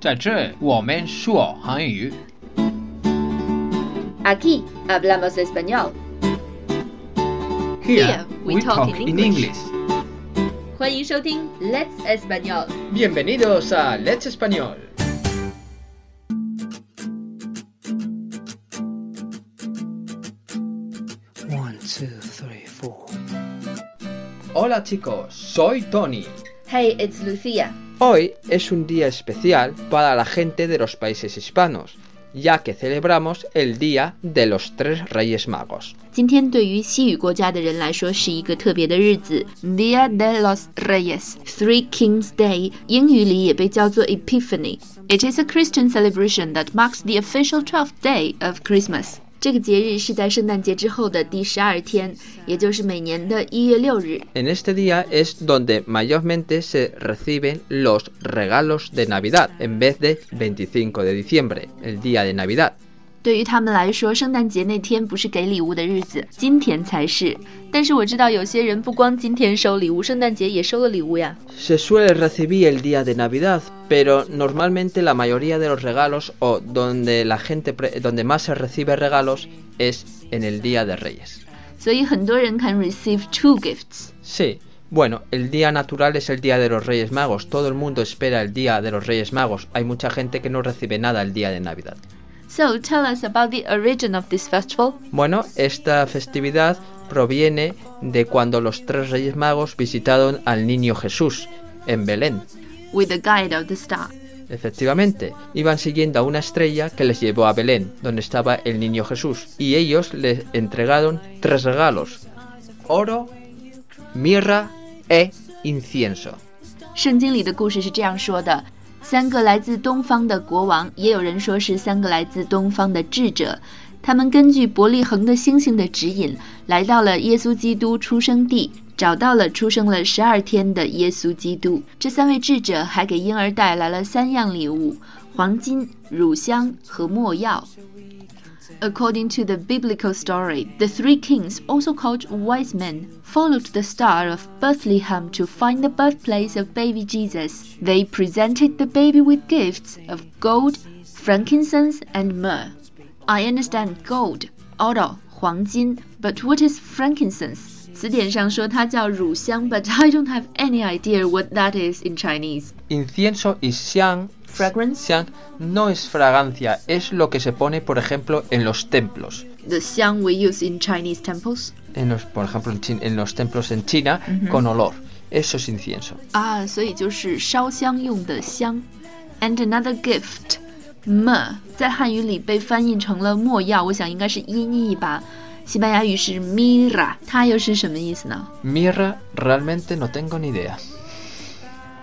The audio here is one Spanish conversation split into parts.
在这我们说韩语。 Aquí hablamos español. Here we talk in English. 欢迎收听 Let's Español。 Bienvenidos a Let's Español. One, two, three, four. Hola chicos, soy Tony. Hey, it's Lucia. Hoy es un día especial para la gente de los países hispanos, ya que celebramos el Día de los Tres Reyes Magos. 今天对于西语国家的人来说是一个特别的日子，Dia de los Reyes, Three Kings Day，英语里也被叫做 Epiphany。It is a Christian celebration that marks the official twelfth day of Christmas。 这个节日是在圣诞节之后的第十二天，也就是每年的一月六日。 En este día es donde mayormente se reciben los regalos de Navidad, en vez de 25 de diciembre, el día de Navidad. 对于他们来说，圣诞节那天不是给礼物的日子，今天才是。但是我知道有些人不光今天收礼物，圣诞节也收了礼物呀。 Se suele recibir el día de Navidad, pero normalmente la mayoría de los regalos o donde la gente pre- donde más se recibe regalos es en el día de Reyes. 所以很多人 can receive two gifts。 Sí, bueno, el día natural es el día de los Reyes Magos. Todo el mundo espera el día de los Reyes Magos. Hay mucha gente que no recibe nada el día de Navidad. So tell us about the origin of this festival. Bueno, esta festividad proviene de cuando los tres Reyes Magos visitaron al niño Jesús en Belén. With the guide of the star. Efectivamente, iban siguiendo a una estrella que les llevó a Belén, donde estaba el niño Jesús, y ellos les entregaron tres regalos: oro, mirra e incienso. 圣经里的故事是这样说的： 三个来自东方的国王，也有人说是三个来自东方的智者。他们根据伯利恒的星星的指引，来到了耶稣基督出生地，找到了出生了十二天的耶稣基督。这三位智者还给婴儿带来了三样礼物：黄金、乳香和没药。According to the biblical story, the three kings, also called wise men, followed the star of Bethlehem to find the birthplace of baby Jesus. They presented the baby with gifts of gold, frankincense, and myrrh. I understand gold, oro, 黄金, but what is frankincense? 词典上说它叫乳香，but I don't have any idea what that is in Chinese. Incienso y xiang Fragrance? Xiang no es fragancia, es lo que se pone, por ejemplo, en los templos. The xiang we use in Chinese temples. En los, por ejemplo, en, Chin- en los templos en China, con olor. Eso es incienso. 啊，所以就是烧香用的香。And another gift, myrrh，在汉语里被翻译成了没药，我想应该是音译吧。西班牙语是 mira，它又是什么意思呢？ Mirra, realmente no tengo ni idea.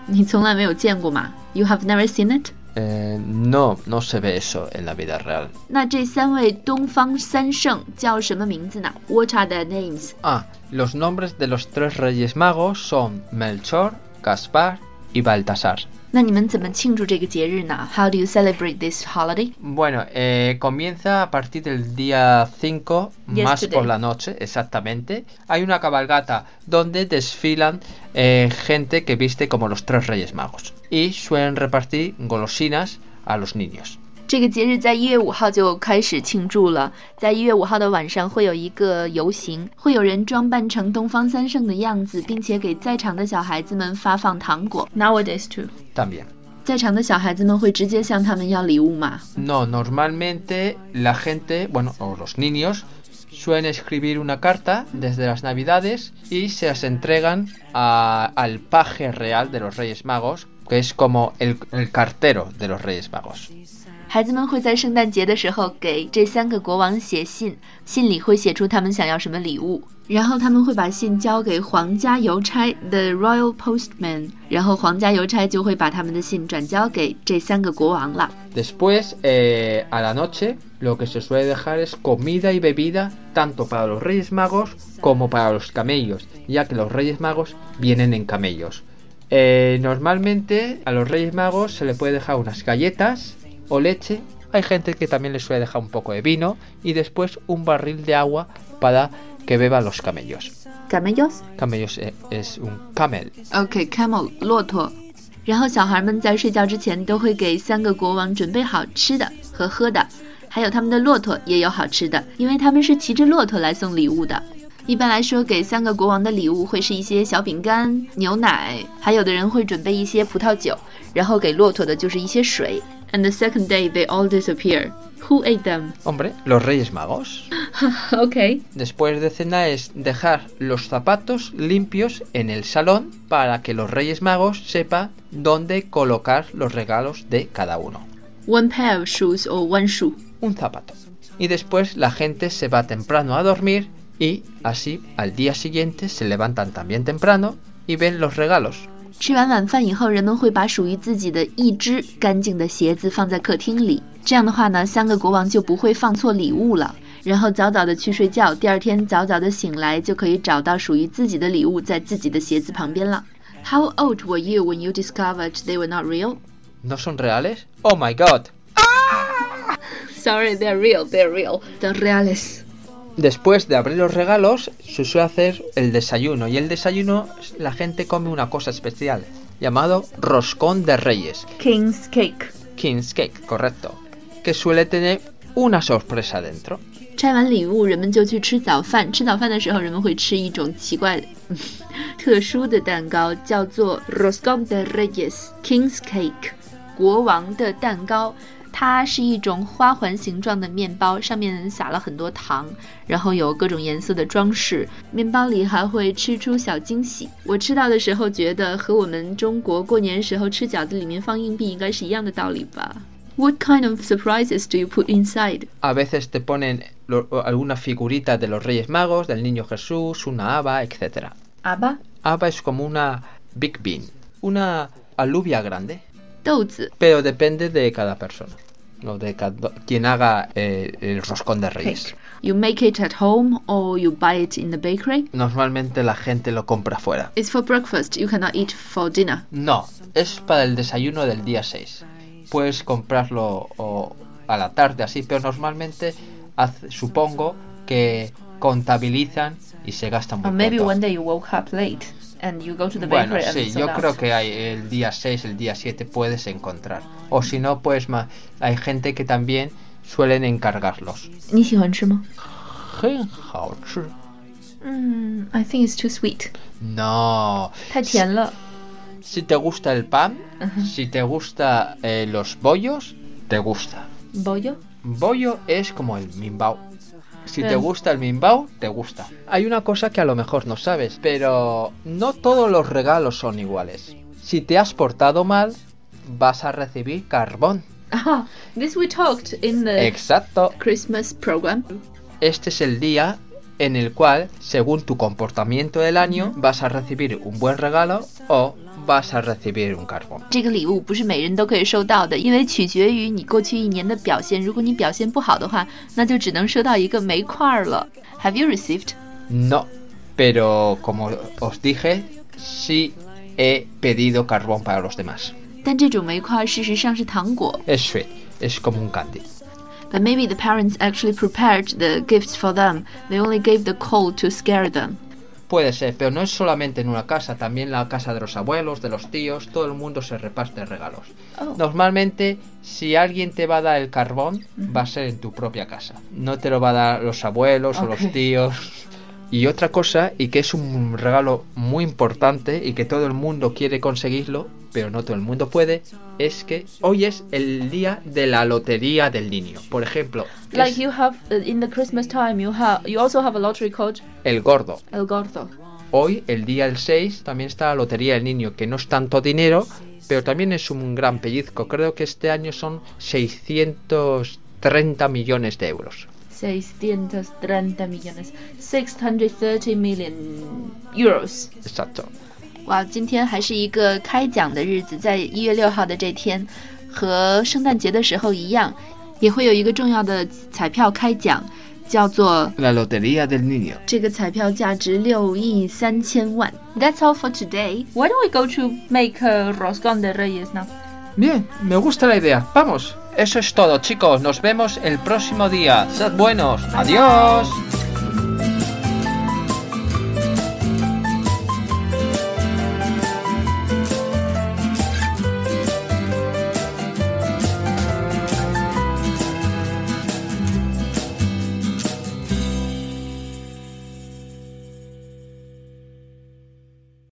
你从来没有见过吗？You have never seen it？ Eh, no, no se ve eso en la vida real. 那这三位东方三圣叫什么名字呢？What are their names？ Ah, los nombres de los tres reyes magos son Melchor, Gaspar y Baltasar. How do you celebrate this holiday? Bueno, eh, comienza a partir del día 5, más por la noche, exactamente. Hay una cabalgata donde desfilan eh, gente que viste como los tres Reyes Magos y suelen repartir golosinas a los niños. 这个节日在一月五号就开始庆祝了，在一月五号的晚上会有一个游行，会有人装扮成东方三圣的样子，并且给在场的小孩子们发放糖果。Nowadays too，También. 在场的小孩子们会直接向他们要礼物吗？No, normalmente la gente, bueno, o los niños, suelen escribir una carta desde las navidades y se las entregan a- al paje real de los Reyes Magos, que es como el, el cartero de los Reyes Magos. 孩子们会在圣诞节的时候给这三个国王写信，信里会写出他们想要什么礼物，然后他们会把信交给皇家邮差 （the royal postman），然后皇家邮差就会把他们的信转交给这三个国王了。 Después, eh, a la noche, lo que se suele dejar es comida y bebida tanto para los Reyes Magos como para los camellos, ya que los Reyes Magos vienen en camellos. Eh, normalmente a los Reyes Magos se le puede dejar unas galletas o leche. Hay gente que también les suele dejar un poco de vino y después un barril de agua para que beban los camellos. Camellos? Camellos eh, es un camel. 骆驼。然后小孩们在睡觉之前都会给三个国王准备好吃的和喝的，还有他们的骆驼也有好吃的，因为他们是骑着骆驼来送礼物的。一般来说，给三个国王的礼物会是一些小饼干、牛奶，还有的人会准备一些葡萄酒，然后给骆驼的就是一些水。And the second day they all disappear. Who ate them? Hombre, los Reyes Magos. okay. Después de cena es dejar los zapatos limpios en el salón para que los Reyes Magos sepan dónde colocar los regalos de cada uno. One pair of shoes or one shoe. Un zapato. Y después la gente se va temprano a dormir y así al día siguiente se levantan también temprano y ven los regalos. 吃完晚饭以后，人们会把属于自己的一只干净的鞋子放在客厅里。这样的话呢，三个国王就不会放错礼物了。然后早早的去睡觉，第二天早早的醒来，就可以找到属于自己的礼物在自己的鞋子旁边了。How old were you when you discovered they were not real? ¿No son reales? Oh my god. Sorry, they're real, they're real. They're reales. Después de abrir los regalos, se suele hacer el desayuno. Y el desayuno, la gente come una cosa especial, llamado roscón de reyes. King's cake. King's cake, correcto. Que suele tener una sorpresa dentro. 拆完礼物，人们就去吃早饭。吃早饭的时候，人们会吃一种奇怪、特殊的蛋糕，叫做 Roscón de Reyes（King's Cake），国王的蛋糕。 它是一种花环形状的面包，上面撒了很多糖，然后有各种颜色的装饰。面包里还会吃出小惊喜。我吃到的时候觉得和我们中国过年时候吃饺子里面放硬币应该是一样的道理吧？What kind of surprises do you put inside? A veces te ponen lo- alguna figurita de los Reyes Magos, del Niño Jesús, una haba, etc. Aba, Haba es como una big bean, una alubia grande, pero depende de cada persona. O de cada- quien haga eh, el roscón de reyes. You make it at home or you buy it in the bakery. Normalmente la gente lo compra fuera. It's for breakfast. You cannot eat for dinner. No, es para el desayuno del día 6. Puedes comprarlo o a la tarde así, pero normalmente haz- supongo que contabilizan y se gastan muy Or maybe one day you woke up late and you go to the bueno, sí, yo creo que hay el día 6, el día 7 puedes encontrar. O si no, pues hay gente que también suelen encargarlos. Mm, I think it's too sweet. No. Si, si te gusta el pan, uh -huh. si te gusta eh, los bollos, te gusta. ¿Bollo? Bollo es como el mimbao. Si te gusta el mimbao, te gusta. Hay una cosa que a lo mejor no sabes, pero no todos los regalos son iguales. Si te has portado mal, vas a recibir carbón. Ah, this we talked in the Exacto. Christmas program. Este es el día en el cual, según tu comportamiento del año, vas a recibir un buen regalo o vas a recibir un carbón. 这个礼物不是每人都可以收到的，因为取决于你过去一年的表现。如果你表现不好的话，那就只能收到一个煤块儿了。Have you received? No, pero como os dije, sí he pedido carbón para los demás. 但这种煤块事实上是糖果。 Es sweet, es como un candy. But maybe the parents actually prepared the gifts for them. They only gave the coal to scare them. Puede ser, pero no es solamente en una casa, también la casa de los abuelos, de los tíos, todo el mundo se reparte regalos. Oh. Normalmente, si alguien te va a dar el carbón, va a ser en tu propia casa. No te lo va a dar los abuelos o los tíos. Y otra cosa, y que es un regalo muy importante y que todo el mundo quiere conseguirlo, pero no todo el mundo puede, es que hoy es el día de la lotería del niño. Por ejemplo, Like es you have uh, in the Christmas time, you have you also have a lottery called el gordo. El Gordo. Hoy, el día del 6, también está la Lotería del Niño, que no es tanto dinero, pero también es un gran pellizco. Creo que este año son 630 millones de euros. 630 millones. 630 million euros. Exacto. 哇，今天还是一个开奖的日子，在一月六号的这天，和圣诞节的时候一样，也会有一个重要的彩票开奖， 叫做 La Lotería del Niño. 这个彩票价值六亿三千万。That's all for today. Why don't we go to make a roscón de reyes now? Bien, me gusta la idea. Vamos. Eso es todo, chicos. Nos vemos el próximo día. Sed buenos. Adiós.